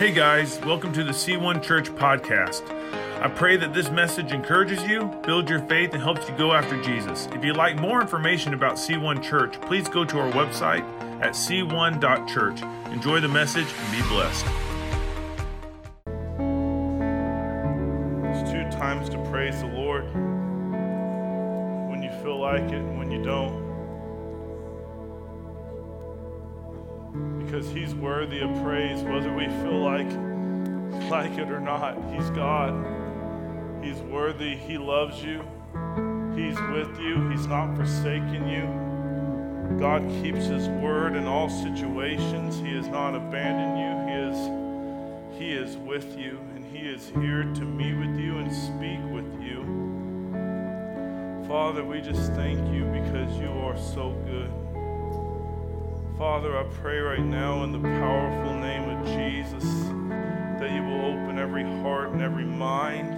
Hey guys, welcome to the C1 Church podcast. I pray that this message encourages you, builds your faith, and helps you go after Jesus. If you'd like more information about C1 Church, please go to our website at c1.church. Enjoy the message and be blessed. It's two times to praise the Lord when you feel like it and when you don't. Because he's worthy of praise whether we feel like like it or not. He's god. He's worthy. He loves you. He's with you. He's not forsaken you. God keeps his word in all situations. He has not abandoned you. He is he is with you and he is here to meet with you and speak with you. Father we just thank you because you are so good Father, I pray right now in the powerful name of Jesus that you will open every heart and every mind.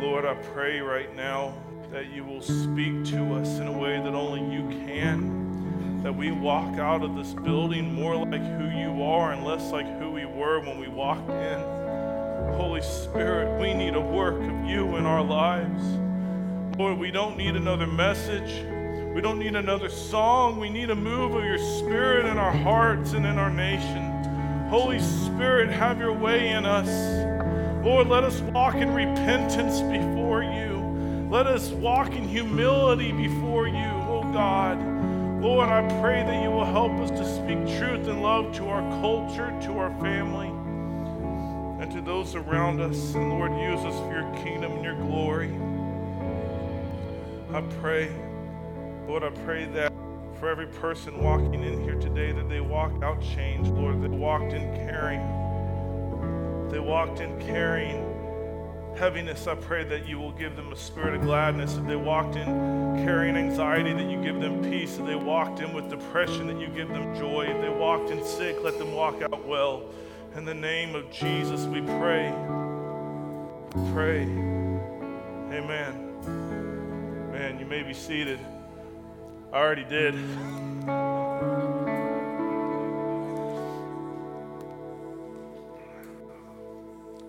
Lord, I pray right now that you will speak to us in a way that only you can. That we walk out of this building more like who you are and less like who we were when we walked in. Holy Spirit, we need a work of you in our lives. Lord, we don't need another message. We don't need another song. We need a move of your spirit in our hearts and in our nation. Holy Spirit, have your way in us. Lord, let us walk in repentance before you. Let us walk in humility before you, oh God. Lord, I pray that you will help us to speak truth and love to our culture, to our family, and to those around us. And Lord, use us for your kingdom and your glory. I pray. Lord, I pray that for every person walking in here today, that they walk out changed, Lord. They walked in caring. They walked in carrying heaviness. I pray that you will give them a spirit of gladness. If they walked in carrying anxiety, that you give them peace. If they walked in with depression, that you give them joy. If they walked in sick, let them walk out well. In the name of Jesus, we pray. Pray. Amen. Man, you may be seated. I already did.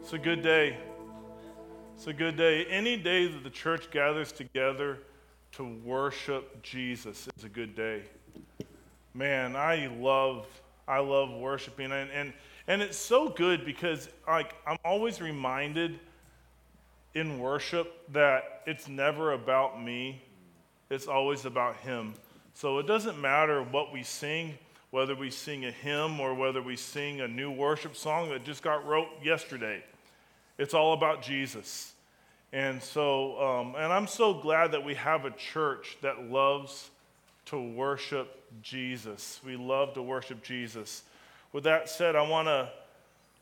It's a good day. It's a good day. Any day that the church gathers together to worship Jesus is a good day. Man, I love I love worshiping and and, and it's so good because like I'm always reminded in worship that it's never about me it's always about Him. So it doesn't matter what we sing, whether we sing a hymn or whether we sing a new worship song that just got wrote yesterday. It's all about Jesus. And so, um, and I'm so glad that we have a church that loves to worship Jesus. We love to worship Jesus. With that said, I want to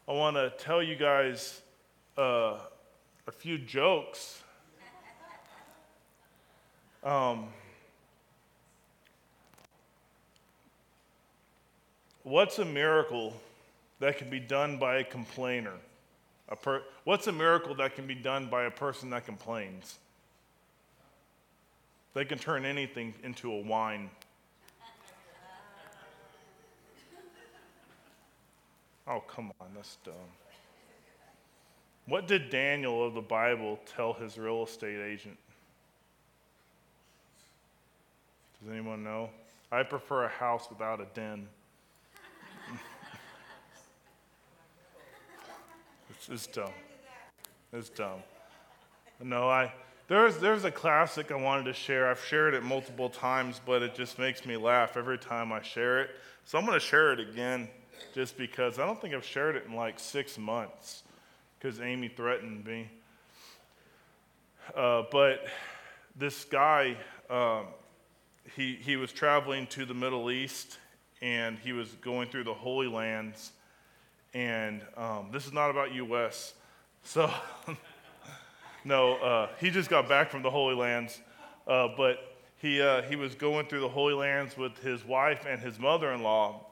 I want to tell you guys uh, a few jokes um, what's a miracle that can be done by a complainer? A per- what's a miracle that can be done by a person that complains? They can turn anything into a wine. Oh, come on, that's dumb. What did Daniel of the Bible tell his real estate agent? Does anyone know? I prefer a house without a den. it's, it's dumb. It's dumb. No, I there's there's a classic I wanted to share. I've shared it multiple times, but it just makes me laugh every time I share it. So I'm going to share it again, just because I don't think I've shared it in like six months, because Amy threatened me. Uh, but this guy, um, he, he was traveling to the Middle East and he was going through the Holy Lands. And um, this is not about U.S. So, no, uh, he just got back from the Holy Lands. Uh, but he, uh, he was going through the Holy Lands with his wife and his mother in law.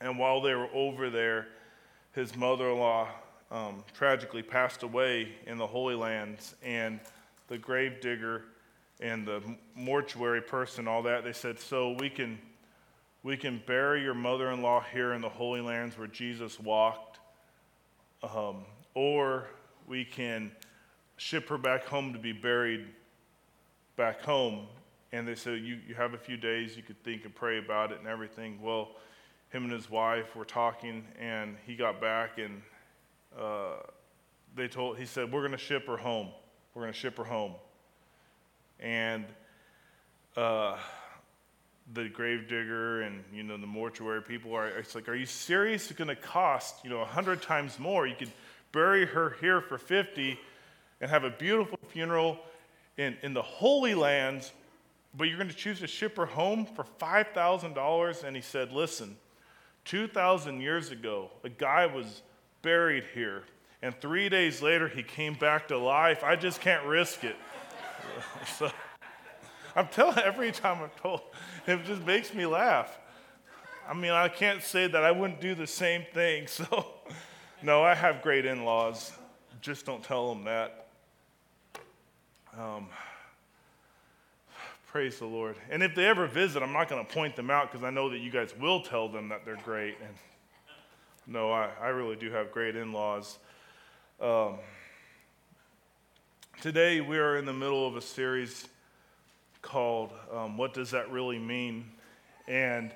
And while they were over there, his mother in law um, tragically passed away in the Holy Lands. And the grave digger and the mortuary person, all that, they said, so we can, we can bury your mother in law here in the Holy Lands where Jesus walked, um, or we can ship her back home to be buried back home. And they said, you, you have a few days, you could think and pray about it and everything. Well, him and his wife were talking, and he got back, and uh, they told, he said, We're going to ship her home. We're going to ship her home. And uh, the gravedigger and you know the mortuary people are it's like are you serious? It's going to cost you know 100 times more. You could bury her here for 50 and have a beautiful funeral in, in the holy lands but you're going to choose to ship her home for $5000 and he said listen 2000 years ago a guy was buried here and three days later he came back to life. I just can't risk it so I'm telling every time I'm told, it just makes me laugh. I mean, I can't say that I wouldn't do the same thing. So, no, I have great in laws. Just don't tell them that. Um, praise the Lord. And if they ever visit, I'm not going to point them out because I know that you guys will tell them that they're great. And no, I, I really do have great in laws. Um, today, we are in the middle of a series called um, What Does That Really Mean? And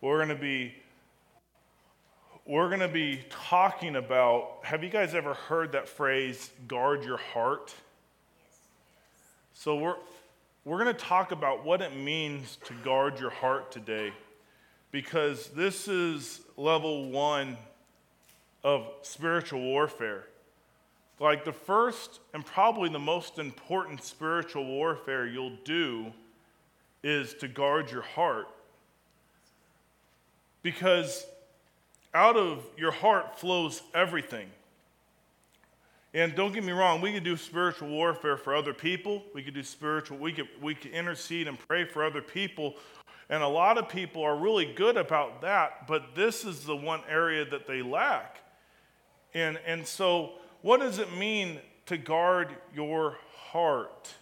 we're going to be we're going to be talking about have you guys ever heard that phrase guard your heart so we're we're going to talk about what it means to guard your heart today because this is level 1 of spiritual warfare like the first and probably the most important spiritual warfare you'll do is to guard your heart. Because out of your heart flows everything. And don't get me wrong, we could do spiritual warfare for other people. We could do spiritual, we could, we could intercede and pray for other people. And a lot of people are really good about that, but this is the one area that they lack. And, and so what does it mean to guard your heart?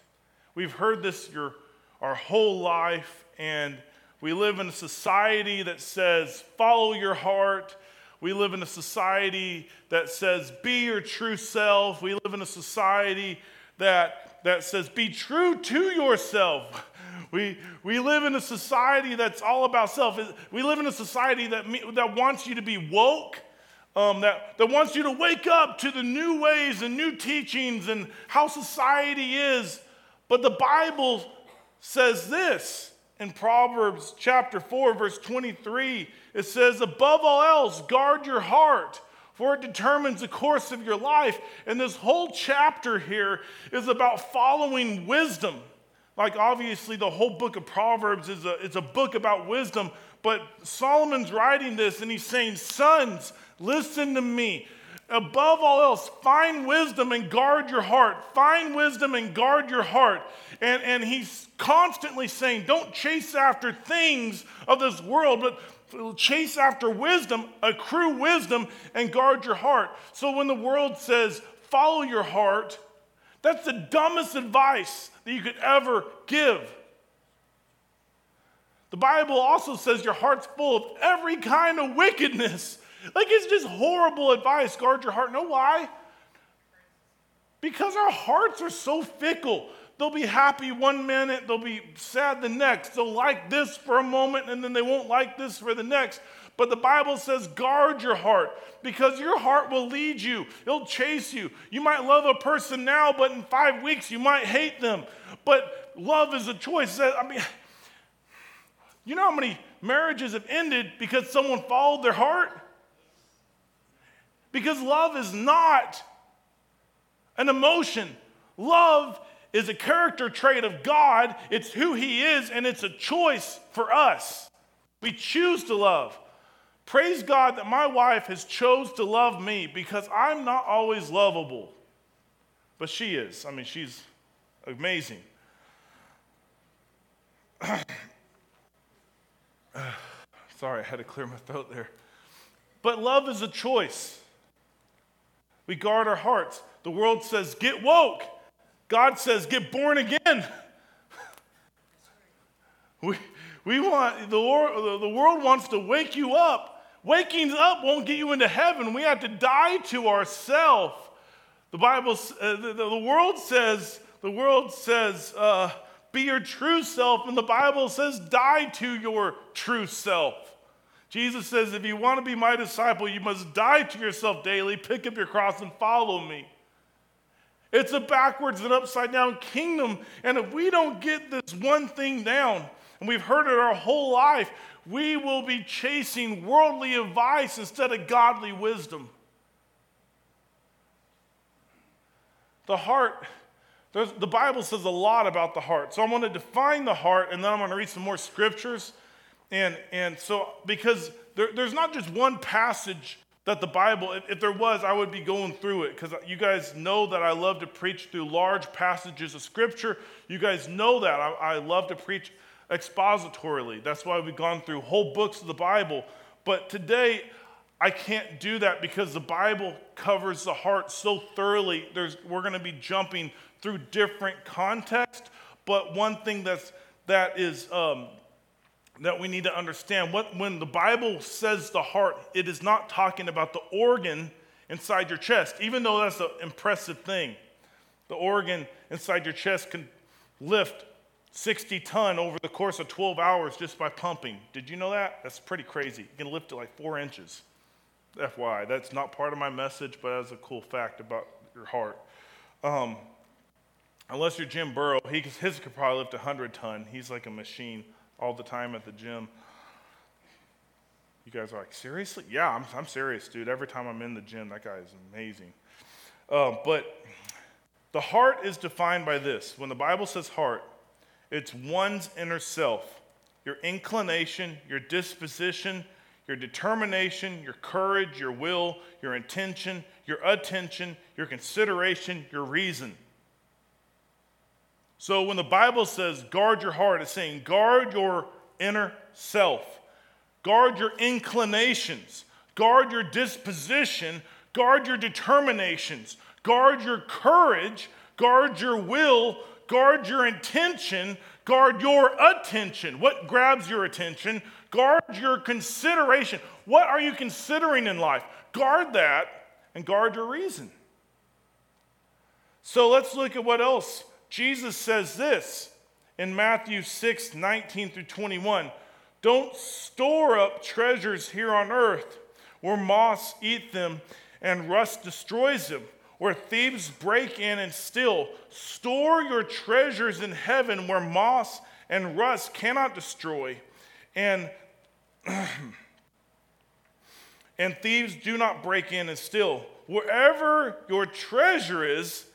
We've heard this your, our whole life, and we live in a society that says, follow your heart. We live in a society that says, be your true self. We live in a society that, that says, be true to yourself. We, we live in a society that's all about self. We live in a society that, that wants you to be woke um, that, that wants you to wake up to the new ways and new teachings and how society is. But the Bible says this in Proverbs chapter 4, verse 23. It says, Above all else, guard your heart, for it determines the course of your life. And this whole chapter here is about following wisdom. Like, obviously, the whole book of Proverbs is a, it's a book about wisdom, but Solomon's writing this and he's saying, Sons, Listen to me. Above all else, find wisdom and guard your heart. Find wisdom and guard your heart. And, and he's constantly saying, don't chase after things of this world, but chase after wisdom, accrue wisdom, and guard your heart. So when the world says, follow your heart, that's the dumbest advice that you could ever give. The Bible also says your heart's full of every kind of wickedness. Like it's just horrible advice. Guard your heart. Know why? Because our hearts are so fickle. They'll be happy one minute, they'll be sad the next. They'll like this for a moment, and then they won't like this for the next. But the Bible says, guard your heart because your heart will lead you. It'll chase you. You might love a person now, but in five weeks you might hate them. But love is a choice. I mean, you know how many marriages have ended because someone followed their heart? Because love is not an emotion. Love is a character trait of God. It's who He is, and it's a choice for us. We choose to love. Praise God that my wife has chose to love me because I'm not always lovable. But she is. I mean, she's amazing. Sorry, I had to clear my throat there. But love is a choice. We guard our hearts. The world says, get woke. God says, get born again. we, We want the world, the world wants to wake you up. Waking up won't get you into heaven. We have to die to ourselves. The Bible, uh, the, the, world says, the world says, uh, be your true self, and the Bible says, die to your true self. Jesus says, if you want to be my disciple, you must die to yourself daily, pick up your cross, and follow me. It's a backwards and upside down kingdom. And if we don't get this one thing down, and we've heard it our whole life, we will be chasing worldly advice instead of godly wisdom. The heart, the Bible says a lot about the heart. So I'm going to define the heart and then I'm going to read some more scriptures. And, and so, because there, there's not just one passage that the Bible, if, if there was, I would be going through it because you guys know that I love to preach through large passages of scripture. You guys know that. I, I love to preach expositorily. That's why we've gone through whole books of the Bible. But today, I can't do that because the Bible covers the heart so thoroughly. There's, we're going to be jumping through different context. But one thing that's, that is um, that we need to understand what, when the Bible says the heart, it is not talking about the organ inside your chest, even though that's an impressive thing. The organ inside your chest can lift 60 ton over the course of 12 hours just by pumping. Did you know that? That's pretty crazy. You can lift it like four inches. FYI, that's not part of my message, but that's a cool fact about your heart. Um, unless you're Jim Burrow, he, his could probably lift 100 ton. He's like a machine all the time at the gym. You guys are like, seriously? Yeah, I'm, I'm serious, dude. Every time I'm in the gym, that guy is amazing. Uh, but the heart is defined by this. When the Bible says heart, it's one's inner self, your inclination, your disposition, your determination, your courage, your will, your intention, your attention, your consideration, your reason. So when the Bible says guard your heart, it's saying guard your inner self, guard your inclinations, guard your disposition, guard your determinations, guard your courage, guard your will, guard your intention, guard your attention. What grabs your attention? Guard your consideration. What are you considering in life? Guard that and guard your reason. So let's look at what else. Jesus says this in Matthew 6 19 through 21. Don't store up treasures here on earth where moths eat them and rust destroys them where thieves break in and steal. Store your treasures in heaven where moss and rust cannot destroy, and, and thieves do not break in and steal. Wherever your treasure is,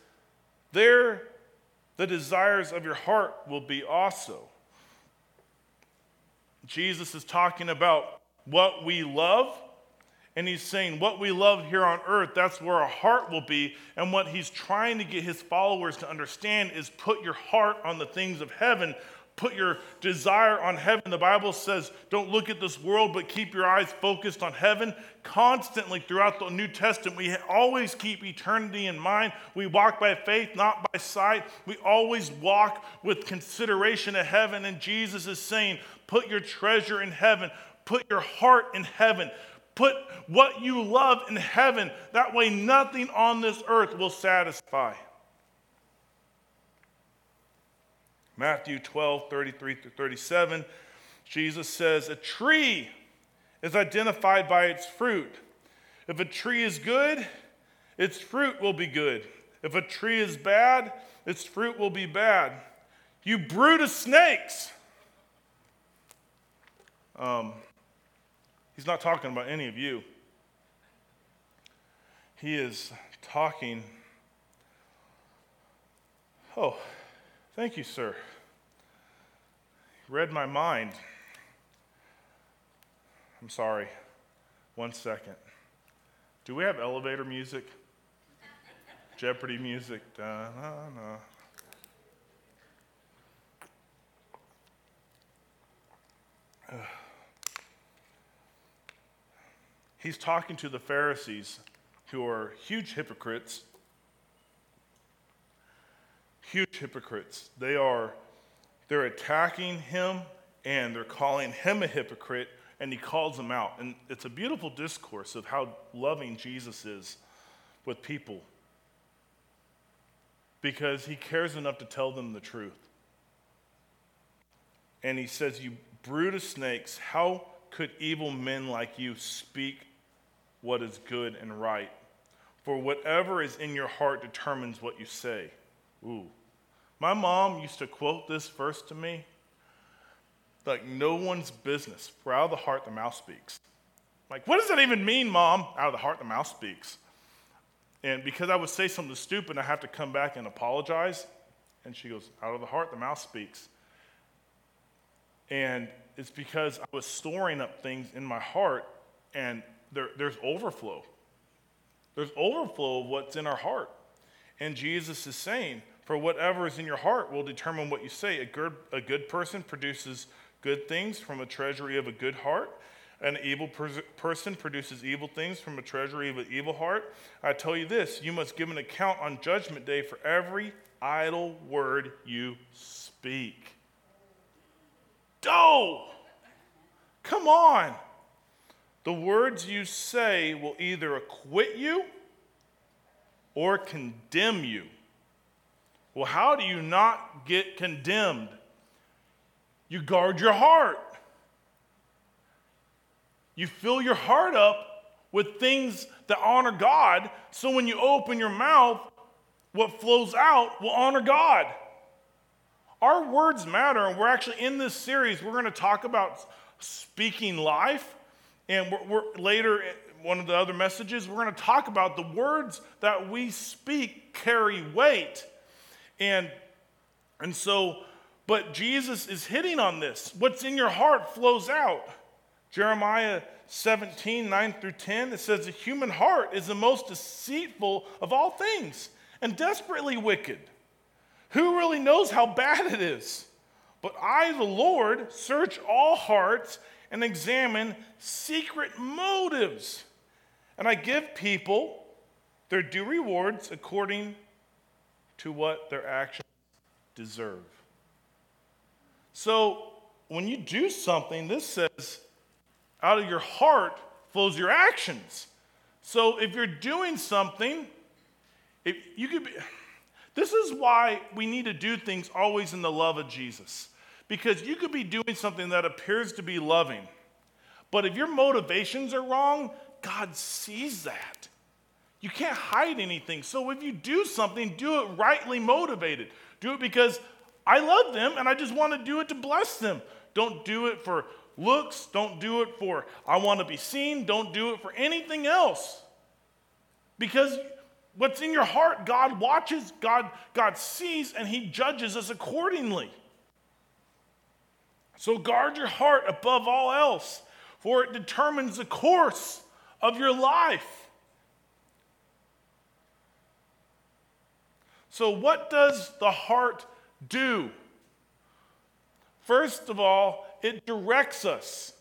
there the desires of your heart will be also. Jesus is talking about what we love and he's saying, what we love here on earth, that's where our heart will be. And what he's trying to get his followers to understand is put your heart on the things of heaven. Put your desire on heaven. The Bible says, don't look at this world, but keep your eyes focused on heaven. Constantly throughout the New Testament, we always keep eternity in mind. We walk by faith, not by sight. We always walk with consideration of heaven. And Jesus is saying, put your treasure in heaven, put your heart in heaven. Put what you love in heaven. That way, nothing on this earth will satisfy. Matthew 12, 33 through 37, Jesus says, A tree is identified by its fruit. If a tree is good, its fruit will be good. If a tree is bad, its fruit will be bad. You brood of snakes. Um, He's not talking about any of you. He is talking. Oh, thank you, sir. Read my mind. I'm sorry. One second. Do we have elevator music? Jeopardy music? Da, na, na. he's talking to the Pharisees, who are huge hypocrites. Huge hypocrites. They are they're attacking him and they're calling him a hypocrite, and he calls them out. And it's a beautiful discourse of how loving Jesus is with people because he cares enough to tell them the truth. And he says, You brood of snakes, how could evil men like you speak what is good and right? For whatever is in your heart determines what you say. Ooh. My mom used to quote this verse to me like, no one's business. For out of the heart, the mouth speaks. Like, what does that even mean, mom? Out of the heart, the mouth speaks. And because I would say something stupid, I have to come back and apologize. And she goes, Out of the heart, the mouth speaks. And it's because I was storing up things in my heart, and there, there's overflow. There's overflow of what's in our heart. And Jesus is saying, For whatever is in your heart will determine what you say. A good, a good person produces good things from a treasury of a good heart an evil person produces evil things from a treasury of an evil heart. I tell you this you must give an account on judgment day for every idle word you speak. Doe! Come on! The words you say will either acquit you or condemn you. Well, how do you not get condemned? You guard your heart. You fill your heart up with things that honor God, so when you open your mouth, what flows out will honor God. Our words matter, and we're actually in this series, we're going to talk about speaking life. And we're, we're, later, one of the other messages, we're going to talk about the words that we speak carry weight. And, and so, but Jesus is hitting on this. What's in your heart flows out. Jeremiah 17, 9 through 10, it says, The human heart is the most deceitful of all things and desperately wicked. Who really knows how bad it is? But I, the Lord, search all hearts and examine secret motives. And I give people their due rewards according to what their actions deserve. So when you do something, this says, out of your heart flows your actions. So if you're doing something, if you could be, this is why we need to do things always in the love of Jesus. Because you could be doing something that appears to be loving, but if your motivations are wrong, God sees that. You can't hide anything. So if you do something, do it rightly motivated. Do it because I love them and I just want to do it to bless them. Don't do it for looks, don't do it for I want to be seen, don't do it for anything else. Because what's in your heart, God watches, God, God sees, and He judges us accordingly. So guard your heart above all else, for it determines the course of your life. So, what does the heart do? First of all, it directs us,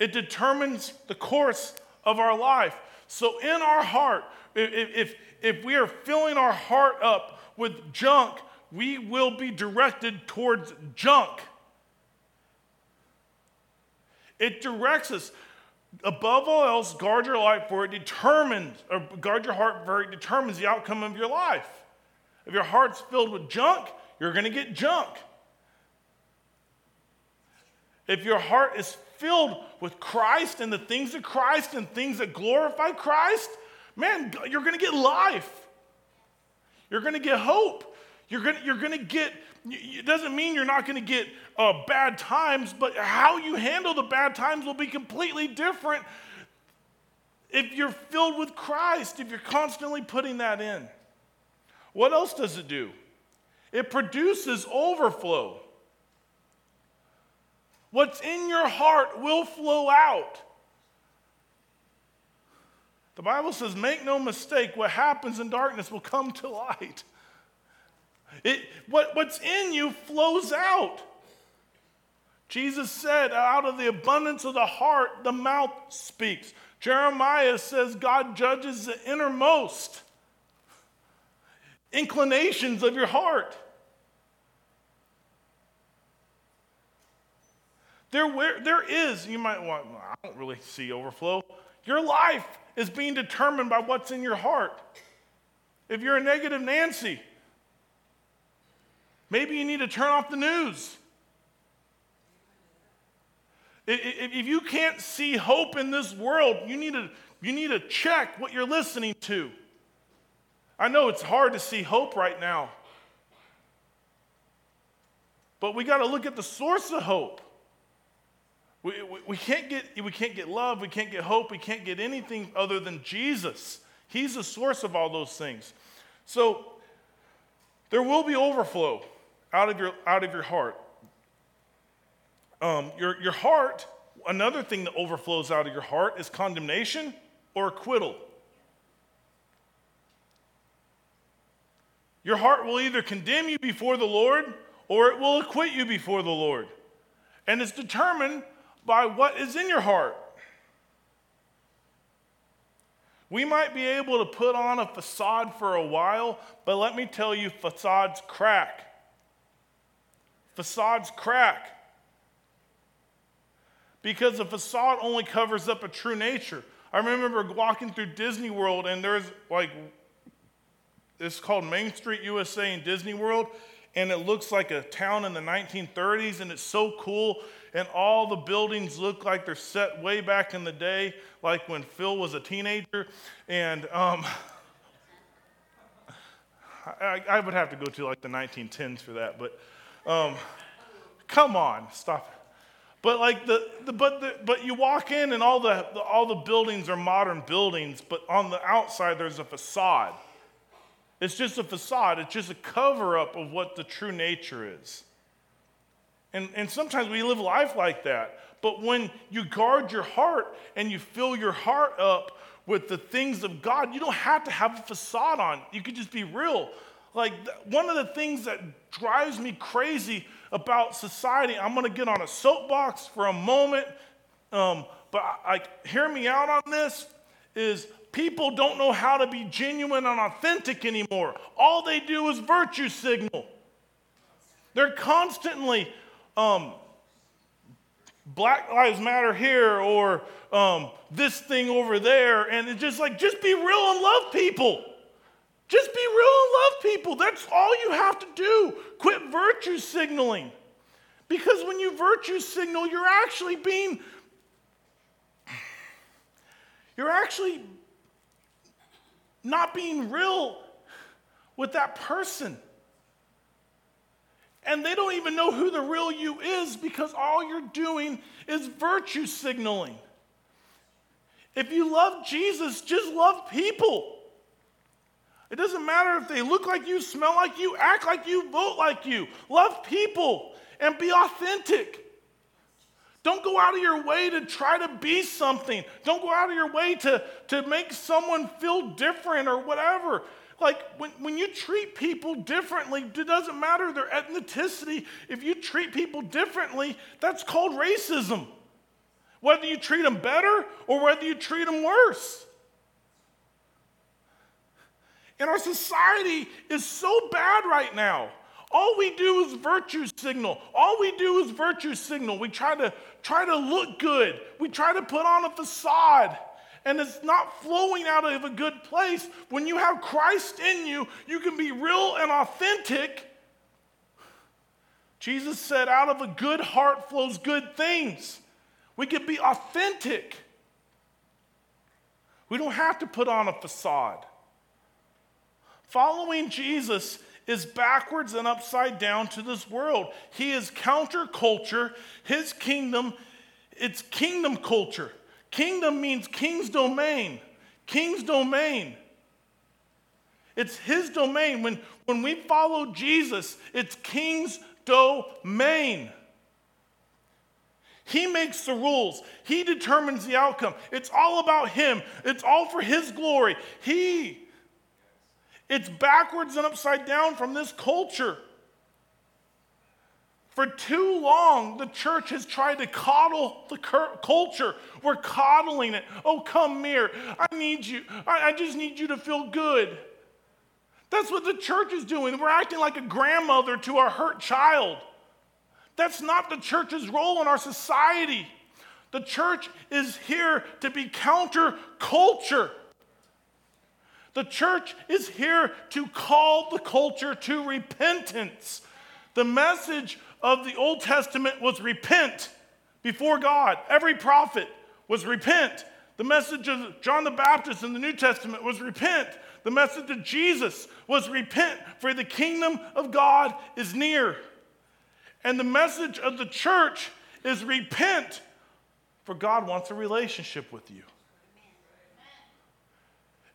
it determines the course of our life. So, in our heart, if, if, we are filling our heart up with junk, we will be directed towards junk. It directs us. Above all else, guard your life, for it determines, or guard your heart, for it determines the outcome of your life. If your heart's filled with junk, you're going to get junk. If your heart is filled with Christ and the things of Christ and things that glorify Christ, man, you're going to get life. You're going to get hope. You're going you're to get, it doesn't mean you're not going to get uh, bad times, but how you handle the bad times will be completely different if you're filled with Christ, if you're constantly putting that in. What else does it do? It produces overflow. What's in your heart will flow out. The Bible says, make no mistake, what happens in darkness will come to light. It, what, what's in you flows out. Jesus said, out of the abundance of the heart, the mouth speaks. Jeremiah says, God judges the innermost inclinations of your heart. There, where, there is, you might want, I don't really see overflow. Your life is being determined by what's in your heart. If you're a negative Nancy, maybe you need to turn off the news. If you can't see hope in this world, you need to, you need to check what you're listening to. I know it's hard to see hope right now, but we got to look at the source of hope. We, we, we, can't get, we can't get love, we can't get hope, we can't get anything other than Jesus. He's the source of all those things. So there will be overflow out of your, out of your heart. Um, your, your heart, another thing that overflows out of your heart is condemnation or acquittal. Your heart will either condemn you before the Lord or it will acquit you before the Lord. And it's determined by what is in your heart. We might be able to put on a facade for a while, but let me tell you, facades crack. Facades crack. Because a facade only covers up a true nature. I remember walking through Disney World, and there's like, it's called Main Street USA in Disney World, and it looks like a town in the 1930s, and it's so cool. And all the buildings look like they're set way back in the day, like when Phil was a teenager. And um, I, I, would have to go to like the 1910s for that, but um, come on, stop. But like the, the but the, but you walk in and all the, the all the buildings are modern buildings, but on the outside there's a facade. It's just a facade, it's just a cover up of what the true nature is. And, and sometimes we live life like that. But when you guard your heart and you fill your heart up with the things of God, you don't have to have a facade on. You could just be real. Like one of the things that drives me crazy about society, I'm going to get on a soapbox for a moment, um, but like hear me out on this is people don't know how to be genuine and authentic anymore. All they do is virtue signal. They're constantly um, Black Lives Matter here or um, this thing over there, and it's just like, just be real and love people. Just be real and love people. That's all you have to do. Quit virtue signaling. Because when you virtue signal, you're actually being, you're actually not being real with that person. And they don't even know who the real you is because all you're doing is virtue signaling. If you love Jesus, just love people. It doesn't matter if they look like you, smell like you, act like you, vote like you. Love people and be authentic. Don't go out of your way to try to be something. Don't go out of your way to, to make someone feel different or whatever. Like when, when you treat people differently, it doesn't matter their ethnicity. If you treat people differently, that's called racism. Whether you treat them better or whether you treat them worse. And our society is so bad right now. All we do is virtue signal. All we do is virtue signal. We try to try to look good. We try to put on a facade. And it's not flowing out of a good place. When you have Christ in you, you can be real and authentic. Jesus said, out of a good heart flows good things. We can be authentic. We don't have to put on a facade. Following Jesus is backwards and upside down to this world. He is counterculture. His kingdom, it's kingdom culture. Kingdom means king's domain. King's domain. It's his domain. When, when we follow Jesus, it's king's domain. He makes the rules. He determines the outcome. It's all about him. It's all for his glory. He it's backwards and upside down from this culture. For too long, the church has tried to coddle the culture. We're coddling it. Oh, come here. I need you. I, just need you to feel good. That's what the church is doing. We're acting like a grandmother to a hurt child. That's not the church's role in our society. The church is here to be counterculture. The church is here to call the culture to repentance. The message of the Old Testament was repent before God. Every prophet was repent. The message of John the Baptist in the New Testament was repent. The message of Jesus was repent, for the kingdom of God is near. And the message of the church is repent, for God wants a relationship with you.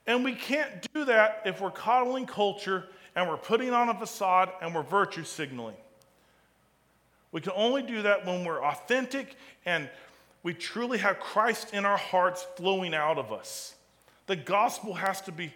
And we can't do that if we're coddling culture and we're putting on a facade and we're virtue signaling. We can only do that when we're authentic and we truly have Christ in our hearts flowing out of us. The gospel has to be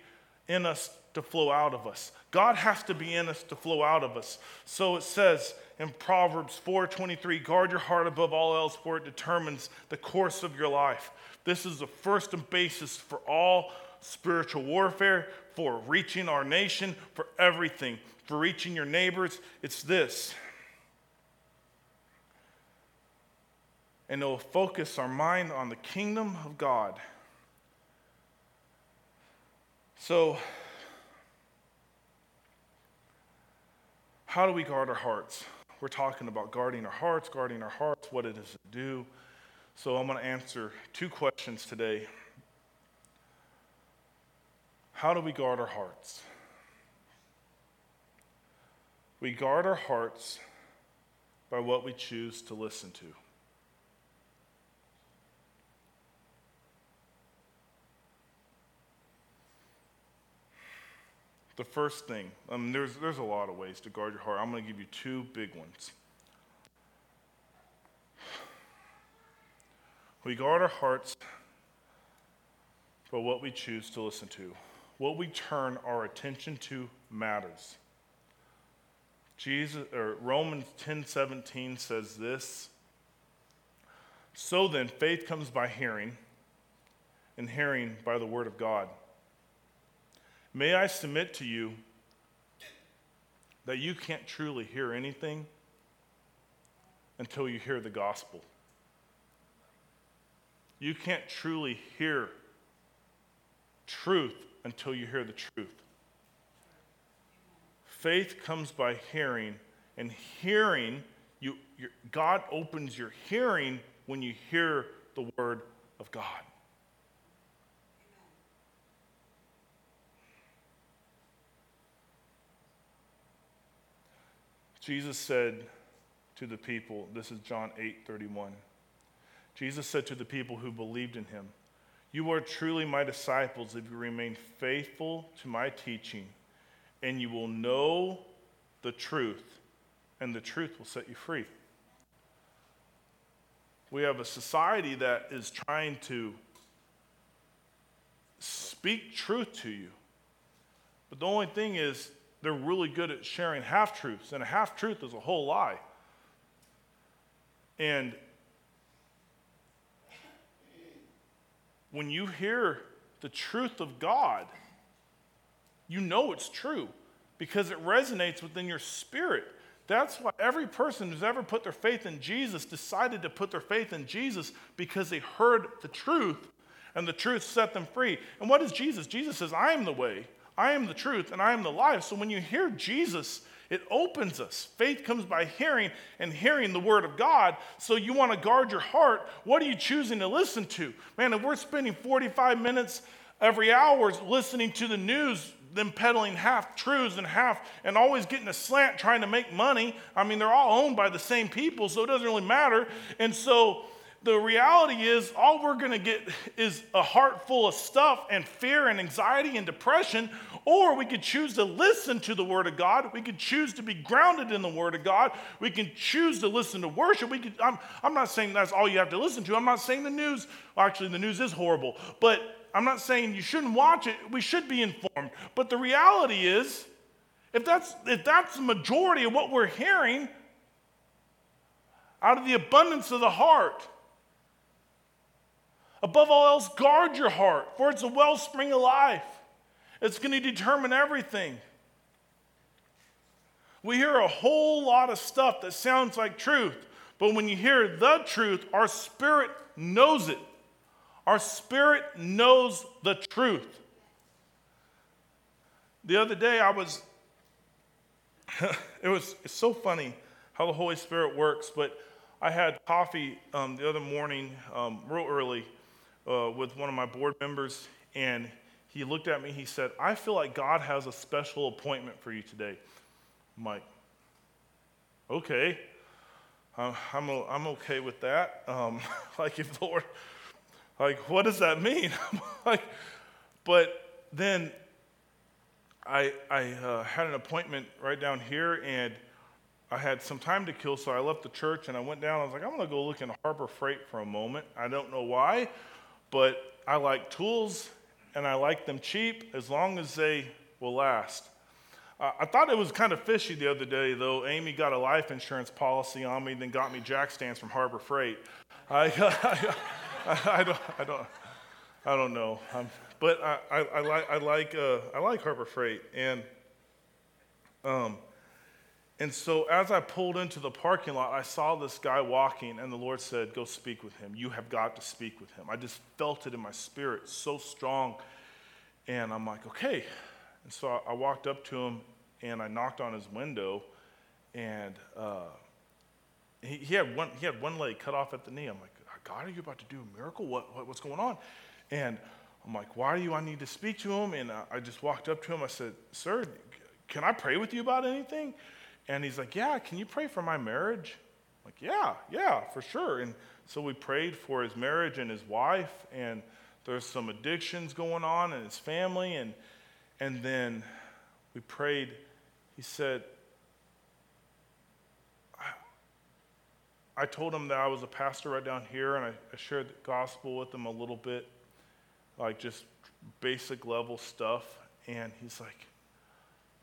in us to flow out of us. God has to be in us to flow out of us. So it says in Proverbs 4:23, guard your heart above all else for it determines the course of your life. This is the first and basis for all spiritual warfare, for reaching our nation, for everything, for reaching your neighbors. It's this. And it will focus our mind on the kingdom of God. So, how do we guard our hearts? We're talking about guarding our hearts, guarding our hearts, what it is to do. So, I'm going to answer two questions today. How do we guard our hearts? We guard our hearts by what we choose to listen to. The first thing, um, there's, there's a lot of ways to guard your heart. I'm going to give you two big ones. We guard our hearts by what we choose to listen to what we turn our attention to matters. Jesus or Romans 10:17 says this. So then faith comes by hearing and hearing by the word of God. May I submit to you that you can't truly hear anything until you hear the gospel. You can't truly hear truth until you hear the truth. Faith comes by hearing, and hearing, you, God opens your hearing when you hear the word of God. Jesus said to the people, this is John 8 31. Jesus said to the people who believed in him, you are truly my disciples if you remain faithful to my teaching, and you will know the truth, and the truth will set you free. We have a society that is trying to speak truth to you. But the only thing is, they're really good at sharing half truths, and a half truth is a whole lie. And when you hear the truth of God, you know it's true because it resonates within your spirit. That's why every person who's ever put their faith in Jesus decided to put their faith in Jesus because they heard the truth and the truth set them free. And what is Jesus? Jesus says, I am the way, I am the truth, and I am the life. So when you hear Jesus, it opens us. Faith comes by hearing and hearing the word of God. So you want to guard your heart. What are you choosing to listen to? Man, if we're spending 45 minutes every hour listening to the news, them peddling half truths and half and always getting a slant trying to make money. I mean, they're all owned by the same people, so it doesn't really matter. And so the reality is, all we're going to get is a heart full of stuff and fear and anxiety and depression, or we could choose to listen to the Word of God. We could choose to be grounded in the Word of God. We can choose to listen to worship. We could, I'm, I'm not saying that's all you have to listen to. I'm not saying the news, well, actually, the news is horrible, but I'm not saying you shouldn't watch it. We should be informed. But the reality is, if that's, if that's the majority of what we're hearing, out of the abundance of the heart, Above all else, guard your heart, for it's a wellspring of life. It's going to determine everything. We hear a whole lot of stuff that sounds like truth, but when you hear the truth, our spirit knows it. Our spirit knows the truth. The other day, I was, it was it's so funny how the Holy Spirit works, but I had coffee um, the other morning, um, real early, uh, with one of my board members, and he looked at me. He said, I feel like God has a special appointment for you today. I'm like, okay. I'm, I'm okay with that. Um, like, if Lord, like, what does that mean? like, but then I, I uh, had an appointment right down here, and I had some time to kill, so I left the church and I went down. I was like, I'm going to go look in Harbor Freight for a moment. I don't know why, but I like tools and I like them cheap as long as they will last. Uh, I thought it was kind of fishy the other day, though. Amy got a life insurance policy on me, then got me jack stands from Harbor Freight. I, I, I, don't, I, don't, I don't know. Um, but I, I, I, like, I, like, uh, I like Harbor Freight. And um, and so as I pulled into the parking lot, I saw this guy walking, and the Lord said, Go speak with him. You have got to speak with him. I just felt it in my spirit so strong. And I'm like, Okay. And so I walked up to him and I knocked on his window, and uh, he, he, had one, he had one leg cut off at the knee. I'm like, God, are you about to do a miracle? What, what what's going on? And I'm like, Why do you I need to speak to him? And I, I just walked up to him. I said, Sir, can I pray with you about anything? And he's like, Yeah, can you pray for my marriage? I'm like, yeah, yeah, for sure. And so we prayed for his marriage and his wife, and there's some addictions going on in his family. And, and then we prayed. He said, I told him that I was a pastor right down here, and I, I shared the gospel with him a little bit, like just basic level stuff. And he's like,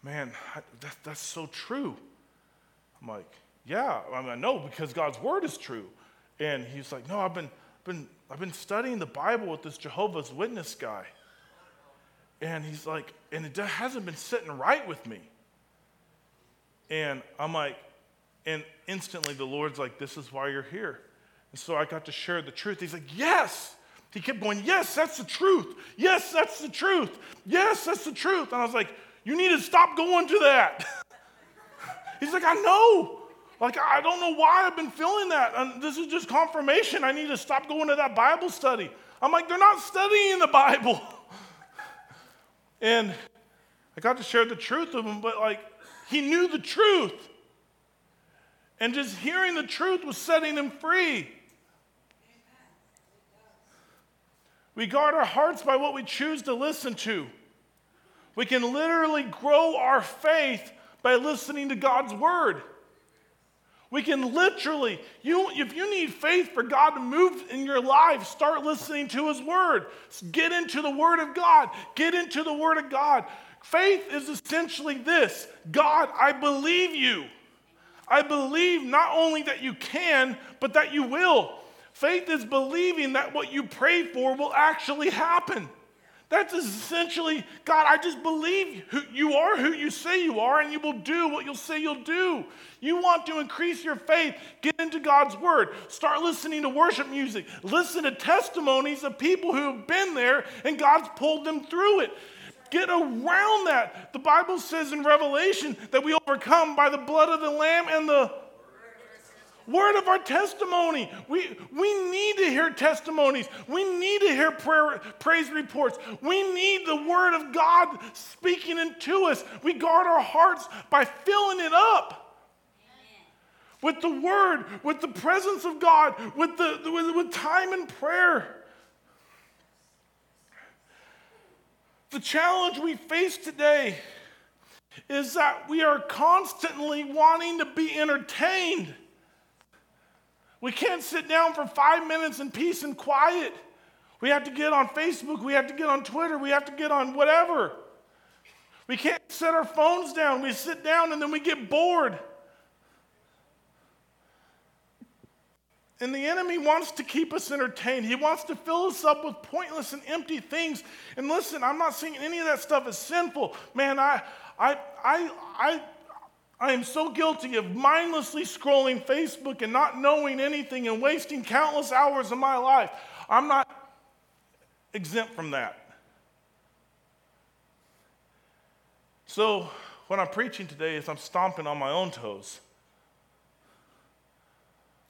Man, that, that's so true. I'm like, yeah, I, mean, I know because God's word is true. And he's like, no, I've been, been, I've been studying the Bible with this Jehovah's Witness guy. And he's like, and it hasn't been sitting right with me. And I'm like, and instantly the Lord's like, this is why you're here. And so I got to share the truth. He's like, yes. He kept going, yes, that's the truth. Yes, that's the truth. Yes, that's the truth. And I was like, you need to stop going to that. He's like, I know. Like, I don't know why I've been feeling that. And this is just confirmation. I need to stop going to that Bible study. I'm like, they're not studying the Bible. And I got to share the truth with him, but like, he knew the truth. And just hearing the truth was setting him free. We guard our hearts by what we choose to listen to. We can literally grow our faith by listening to God's word. We can literally, you, if you need faith for God to move in your life, start listening to His Word. Get into the Word of God. Get into the Word of God. Faith is essentially this God, I believe you. I believe not only that you can, but that you will. Faith is believing that what you pray for will actually happen. That's essentially, God, I just believe who you are who you say you are, and you will do what you'll say you'll do. You want to increase your faith, get into God's word, start listening to worship music, listen to testimonies of people who have been there and God's pulled them through it. Get around that. The Bible says in Revelation that we overcome by the blood of the Lamb and the word of our testimony. We, we need to hear testimonies. We need to hear prayer, praise reports. We need the word of God speaking into us. We guard our hearts by filling it up with the word, with the presence of God, with, the, with, with time in prayer. The challenge we face today is that we are constantly wanting to be entertained. We can't sit down for five minutes in peace and quiet. We have to get on Facebook, we have to get on Twitter, we have to get on whatever. We can't set our phones down. We sit down and then we get bored. And the enemy wants to keep us entertained. He wants to fill us up with pointless and empty things. And listen, I'm not saying any of that stuff is sinful. Man, I, I, I, I, I am so guilty of mindlessly scrolling Facebook and not knowing anything and wasting countless hours of my life. I'm not exempt from that. So, what I'm preaching today is I'm stomping on my own toes.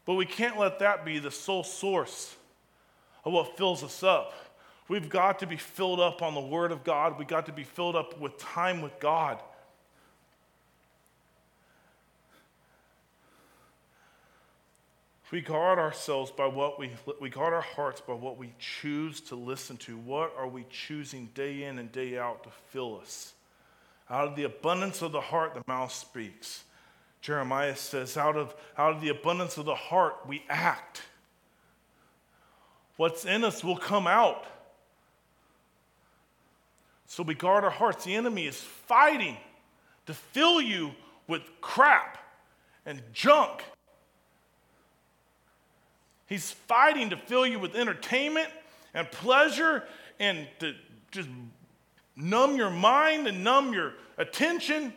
But we can't let that be the sole source of what fills us up. We've got to be filled up on the Word of God. We've got to be filled up with time with God. We guard ourselves by what we, we guard our hearts by what we choose to listen to. What are we choosing day in and day out to fill us? Out of the abundance of the heart, the mouth speaks. Jeremiah says, out of, out of the abundance of the heart, we act. What's in us will come out. So we guard our hearts. The enemy is fighting to fill you with crap and junk. He's fighting to fill you with entertainment and pleasure and to just numb your mind and numb your attention.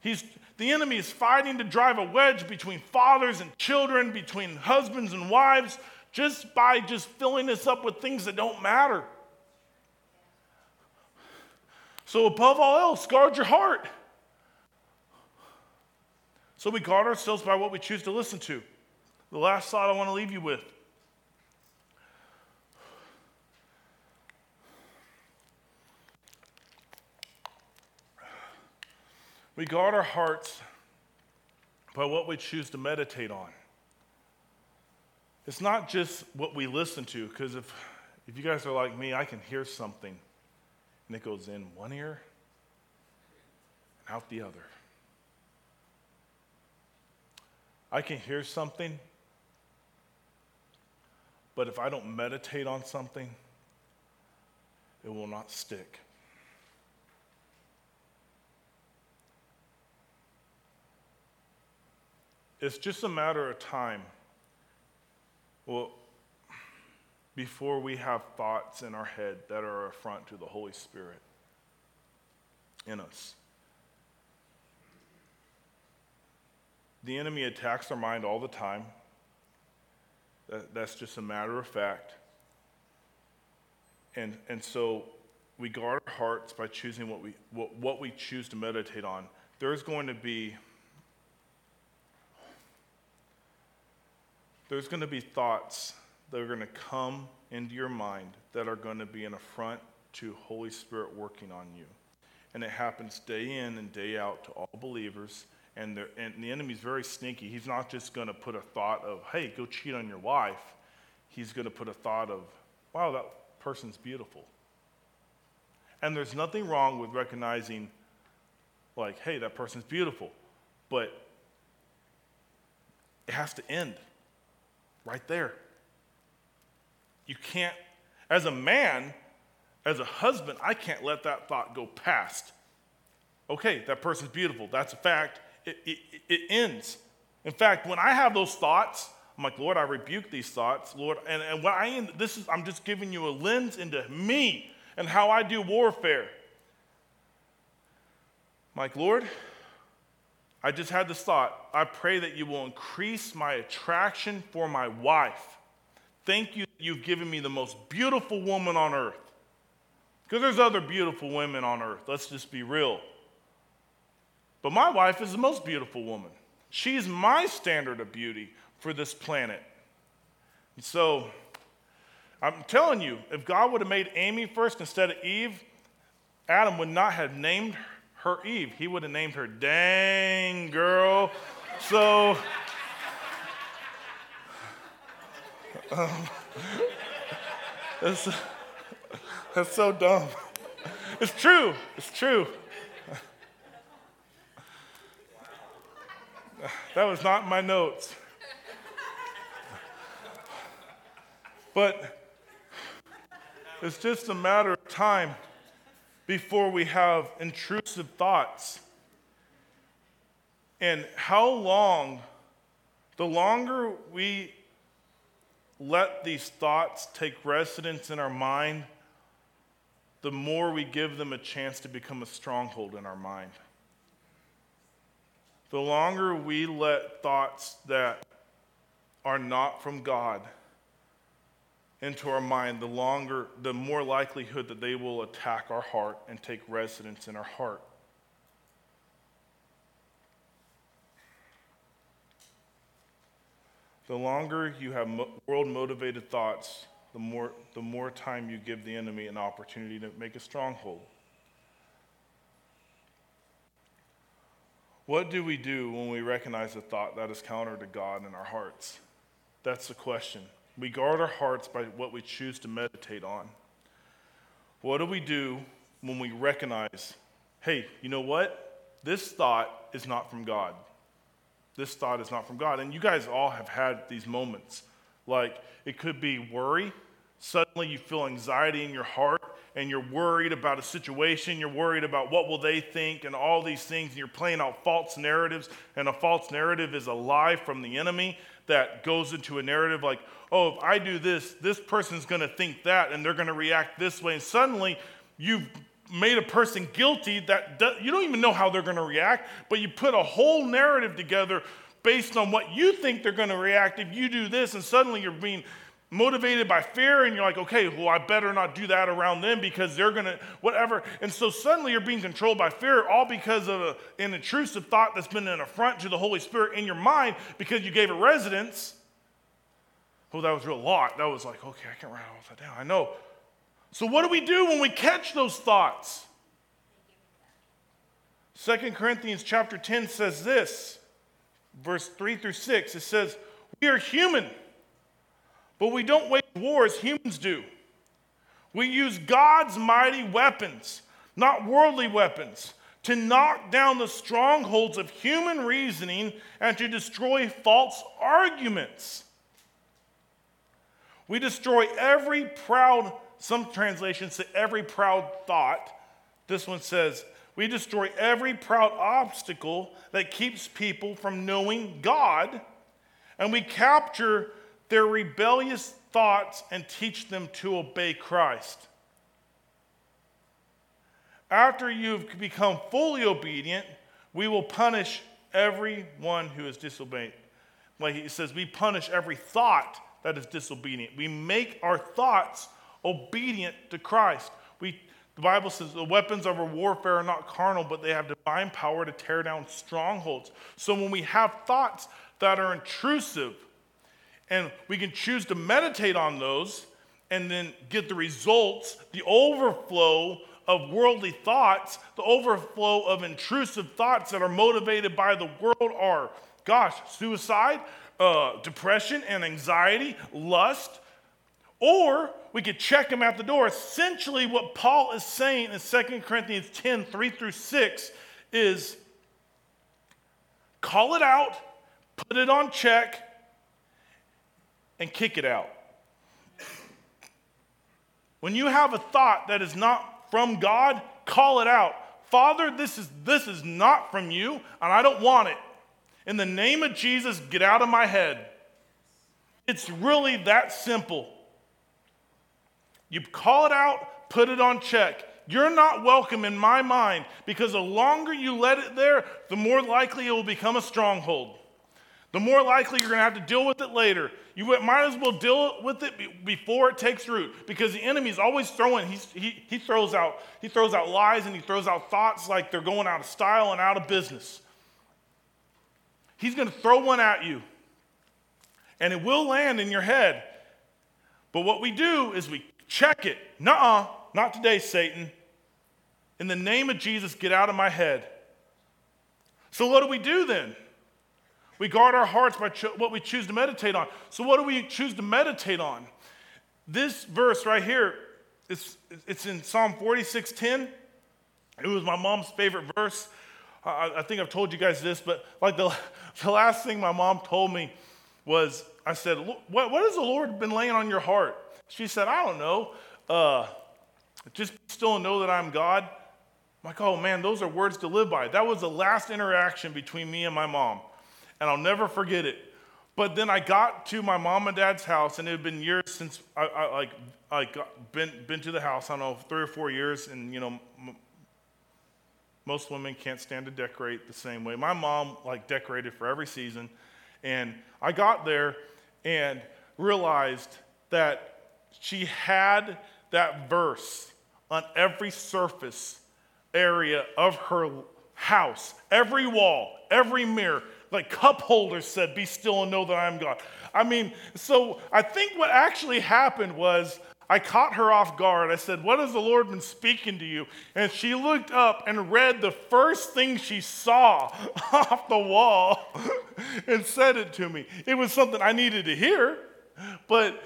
He's, the enemy is fighting to drive a wedge between fathers and children, between husbands and wives, just by just filling us up with things that don't matter. So, above all else, guard your heart. So, we guard ourselves by what we choose to listen to. The last thought I want to leave you with We guard our hearts by what we choose to meditate on. It's not just what we listen to, because if, if you guys are like me, I can hear something and it goes in one ear and out the other. I can hear something, but if I don't meditate on something, it will not stick. It's just a matter of time. Well, before we have thoughts in our head that are affront to the Holy Spirit in us. The enemy attacks our mind all the time. That, that's just a matter of fact. And, and so we guard our hearts by choosing what we, what, what we choose to meditate on. There's going to be there's going to be thoughts that are going to come into your mind that are going to be an affront to Holy Spirit working on you. And it happens day in and day out to all believers. And, and the enemy's very sneaky. He's not just going to put a thought of, hey, go cheat on your wife. He's going to put a thought of, wow, that person's beautiful. And there's nothing wrong with recognizing, like, hey, that person's beautiful. But it has to end right there. You can't, as a man, as a husband, I can't let that thought go past. Okay, that person's beautiful. That's a fact. It, it, it ends. In fact, when I have those thoughts, I'm like, Lord, I rebuke these thoughts, Lord. And, and what I end, this is, I'm just giving you a lens into me and how I do warfare. I'm like, Lord, I just had this thought. I pray that you will increase my attraction for my wife. Thank you that you've given me the most beautiful woman on earth. Because there's other beautiful women on earth. Let's just be real. But my wife is the most beautiful woman. She's my standard of beauty for this planet. So, I'm telling you, if God would have made Amy first instead of Eve, Adam would not have named her Eve. He would have named her Dang Girl. So, um, that's, that's so dumb. It's true. It's true. That was not my notes. But it's just a matter of time before we have intrusive thoughts. And how long, the longer we let these thoughts take residence in our mind, the more we give them a chance to become a stronghold in our mind. The longer we let thoughts that are not from God into our mind, the longer, the more likelihood that they will attack our heart and take residence in our heart. The longer you have world motivated thoughts, the more, the more time you give the enemy an opportunity to make a stronghold. What do we do when we recognize a thought that is counter to God in our hearts? That's the question. We guard our hearts by what we choose to meditate on. What do we do when we recognize, hey, you know what? This thought is not from God. This thought is not from God. And you guys all have had these moments. Like it could be worry. Suddenly you feel anxiety in your heart and you're worried about a situation. You're worried about what will they think and all these things. And you're playing out false narratives. And a false narrative is a lie from the enemy that goes into a narrative like, oh, if I do this, this person's going to think that and they're going to react this way. And suddenly you've made a person guilty that does, you don't even know how they're going to react, but you put a whole narrative together based on what you think they're going to react if you do this, and suddenly you're being motivated by fear and you're like okay well i better not do that around them because they're to whatever. And so suddenly you're being controlled by fear all because of a, an intrusive thought that's been an affront to the holy spirit in your mind because you gave it residence. Oh that was real lot. That was like okay i can write all that down. I know. So, what do we do when we catch those thoughts? 2 Corinthians chapter 10 says this, verse 3 through 6. It says, We are human, but we don't wage war as humans do. We use God's mighty weapons, not worldly weapons, to knock down the strongholds of human reasoning and to destroy false arguments. We destroy every proud some translations say every proud thought. This one says, we destroy every proud obstacle that keeps people from knowing God, and we capture their rebellious thoughts and teach them to obey Christ. After you've become fully obedient, we will punish everyone who is disobedient. Like he says, we punish every thought that is disobedient. We make our thoughts obedient to Christ. We, the Bible says the weapons of our warfare are not carnal, but they have divine power to tear down strongholds. So when we have thoughts that are intrusive, and we can choose to meditate on those and then get the results, the overflow of worldly thoughts, the overflow of intrusive thoughts that are motivated by the world are, gosh, suicide, uh, depression and anxiety, lust, or we could check them at the door. Essentially, what Paul is saying in 2 Corinthians 10 3 through 6 is call it out, put it on check, and kick it out. When you have a thought that is not from God, call it out. Father, this is, this is not from you, and I don't want it. In the name of Jesus, get out of my head. It's really that simple. You call it out, put it on check. You're not welcome in my mind because the longer you let it there, the more likely it will become a stronghold. The more likely you're going to have to deal with it later. You might as well deal with it before it takes root because the enemy is always throwing, He's, he, he, throws out, he throws out lies and he throws out thoughts like they're going out of style and out of business. He's going to throw one at you and it will land in your head. But what we do is we Check it. Nuh not today, Satan. In the name of Jesus, get out of my head. So, what do we do then? We guard our hearts by cho- what we choose to meditate on. So, what do we choose to meditate on? This verse right here, it's, it's in Psalm 46:10. It was my mom's favorite verse. I, I think I've told you guys this, but like the, the last thing my mom told me was, I said, what, what has the Lord been laying on your heart? She said, I don't know. Uh, just still know that I'm God. I'm like, oh man, those are words to live by. That was the last interaction between me and my mom. And I'll never forget it. But then I got to my mom and dad's house, and it had been years since I, I like I got, been been to the house. I don't know, three or four years, and you know, Most women can't stand to decorate the same way. My mom like decorated for every season, and I got there and realized that she had that verse on every surface area of her house, every wall, every mirror. Like cup holders said, Be still and know that I am God. I mean, so I think what actually happened was I caught her off guard. I said, What has the Lord been speaking to you? And she looked up and read the first thing she saw off the wall and said it to me. It was something I needed to hear, but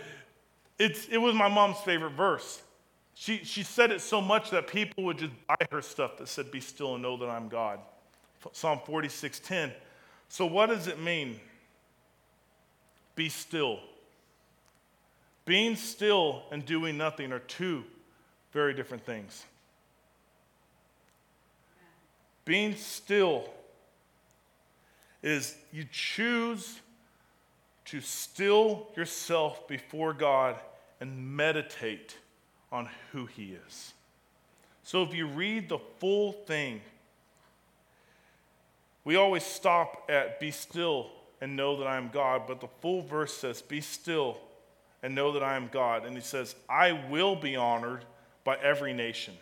it's, it was my mom's favorite verse. She, she said it so much that people would just buy her stuff that said, Be still and know that I'm God. Psalm 46:10. So, what does it mean? Be still. Being still and doing nothing are two very different things. Being still is you choose to still yourself before God and meditate on who He is. So if you read the full thing, we always stop at be still and know that I am God, but the full verse says, Be still and know that I am God. And he says, I will be honored by every nation.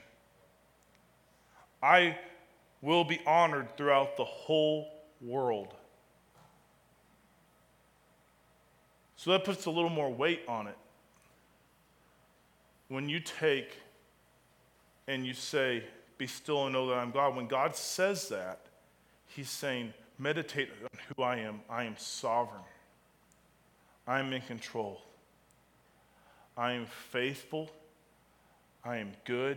I will be honored throughout the whole world. So that puts a little more weight on it. When you take and you say, Be still and know that I'm God, when God says that, He's saying, Meditate on who I am. I am sovereign, I am in control. I am faithful. I am good.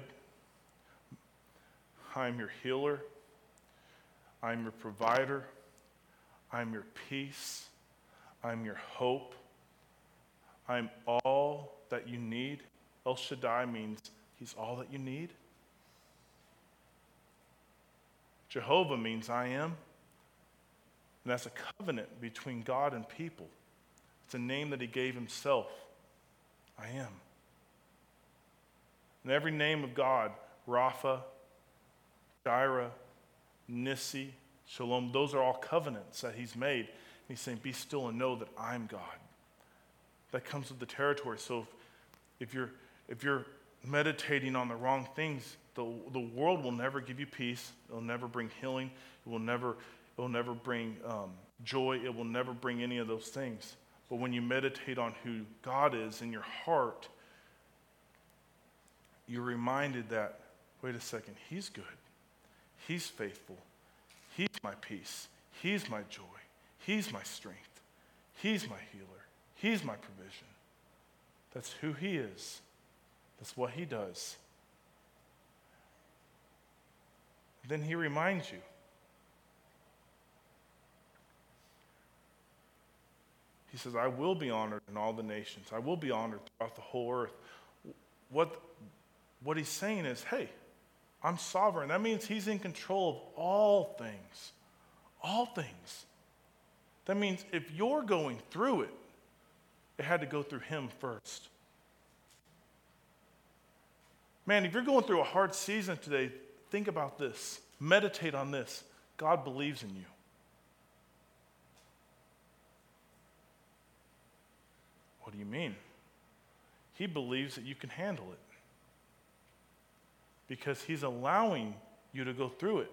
I am your healer. I am your provider. I am your peace. I am your hope. I am all that you need. El Shaddai means he's all that you need. Jehovah means I am. And that's a covenant between God and people. It's a name that he gave himself. I am. And every name of God, Rapha, Jireh, Nissi, Shalom, those are all covenants that he's made. And he's saying, Be still and know that I'm God. That comes with the territory. So if, if, you're, if you're meditating on the wrong things, the, the world will never give you peace. It will never bring healing. It will never, it will never bring um, joy. It will never bring any of those things. But when you meditate on who God is in your heart, you're reminded that, wait a second, He's good. He's faithful. He's my peace. He's my joy. He's my strength. He's my healer. He's my provision. That's who He is. That's what He does. Then He reminds you He says, I will be honored in all the nations. I will be honored throughout the whole earth. What, what he's saying is, hey, I'm sovereign. That means he's in control of all things. All things. That means if you're going through it, it had to go through him first. Man, if you're going through a hard season today, think about this. Meditate on this. God believes in you. What do you mean? He believes that you can handle it because he's allowing you to go through it.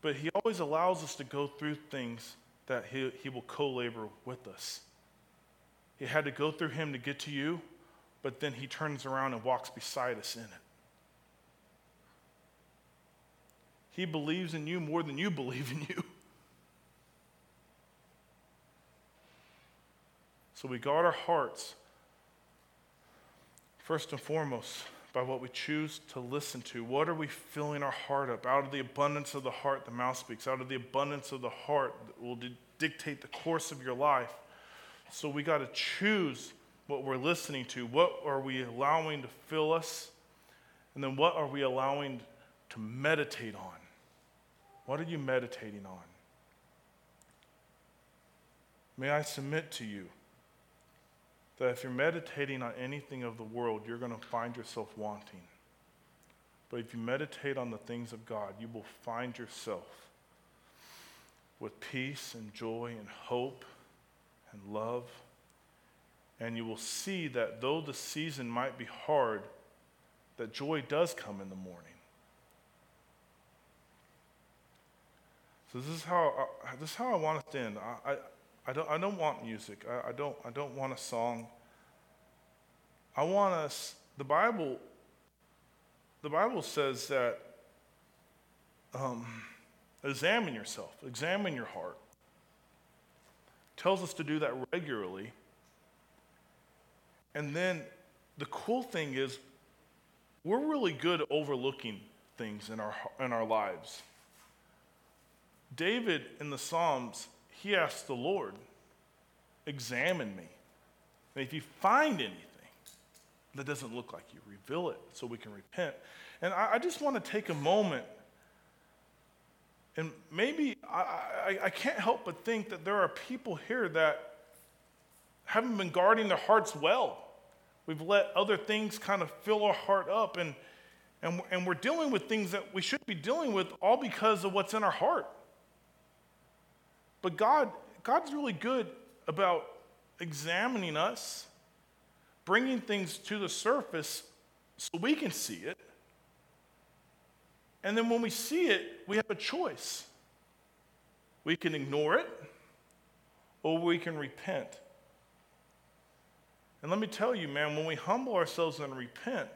But he always allows us to go through things that he, he will co labor with us. He had to go through him to get to you, but then he turns around and walks beside us in it. He believes in you more than you believe in you. So we guard our hearts, first and foremost, by what we choose to listen to. What are we filling our heart up? Out of the abundance of the heart, the mouth speaks. Out of the abundance of the heart will dictate the course of your life. So we got to choose what we're listening to. What are we allowing to fill us? And then what are we allowing to meditate on? What are you meditating on? May I submit to you that if you're meditating on anything of the world, you're going to find yourself wanting. But if you meditate on the things of God, you will find yourself with peace and joy and hope and love. And you will see that though the season might be hard, that joy does come in the morning. So this is how I, this is how I want us to end. I, I, I, don't, I don't want music. I, I, don't, I don't want a song. I want us, the Bible, the Bible says that um, examine yourself, examine your heart. tells us to do that regularly. And then the cool thing is, we're really good at overlooking things in our, in our lives. David in the Psalms, he asked the Lord, Examine me. And if you find anything that doesn't look like you, reveal it so we can repent. And I, I just want to take a moment. And maybe I, I, I can't help but think that there are people here that haven't been guarding their hearts well. We've let other things kind of fill our heart up, and, and, and we're dealing with things that we shouldn't be dealing with all because of what's in our heart. But God, God's really good about examining us, bringing things to the surface so we can see it. And then when we see it, we have a choice. We can ignore it or we can repent. And let me tell you, man, when we humble ourselves and repent,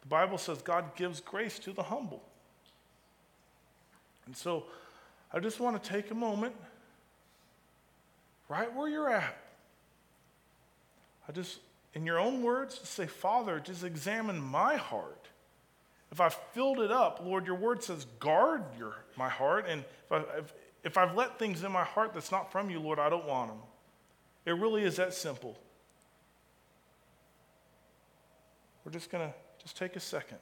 the Bible says God gives grace to the humble. And so I just want to take a moment, right where you're at. I just, in your own words, say, Father, just examine my heart. If I've filled it up, Lord, your word says, guard your, my heart. And if, I, if, if I've let things in my heart that's not from you, Lord, I don't want them. It really is that simple. We're just going to just take a second.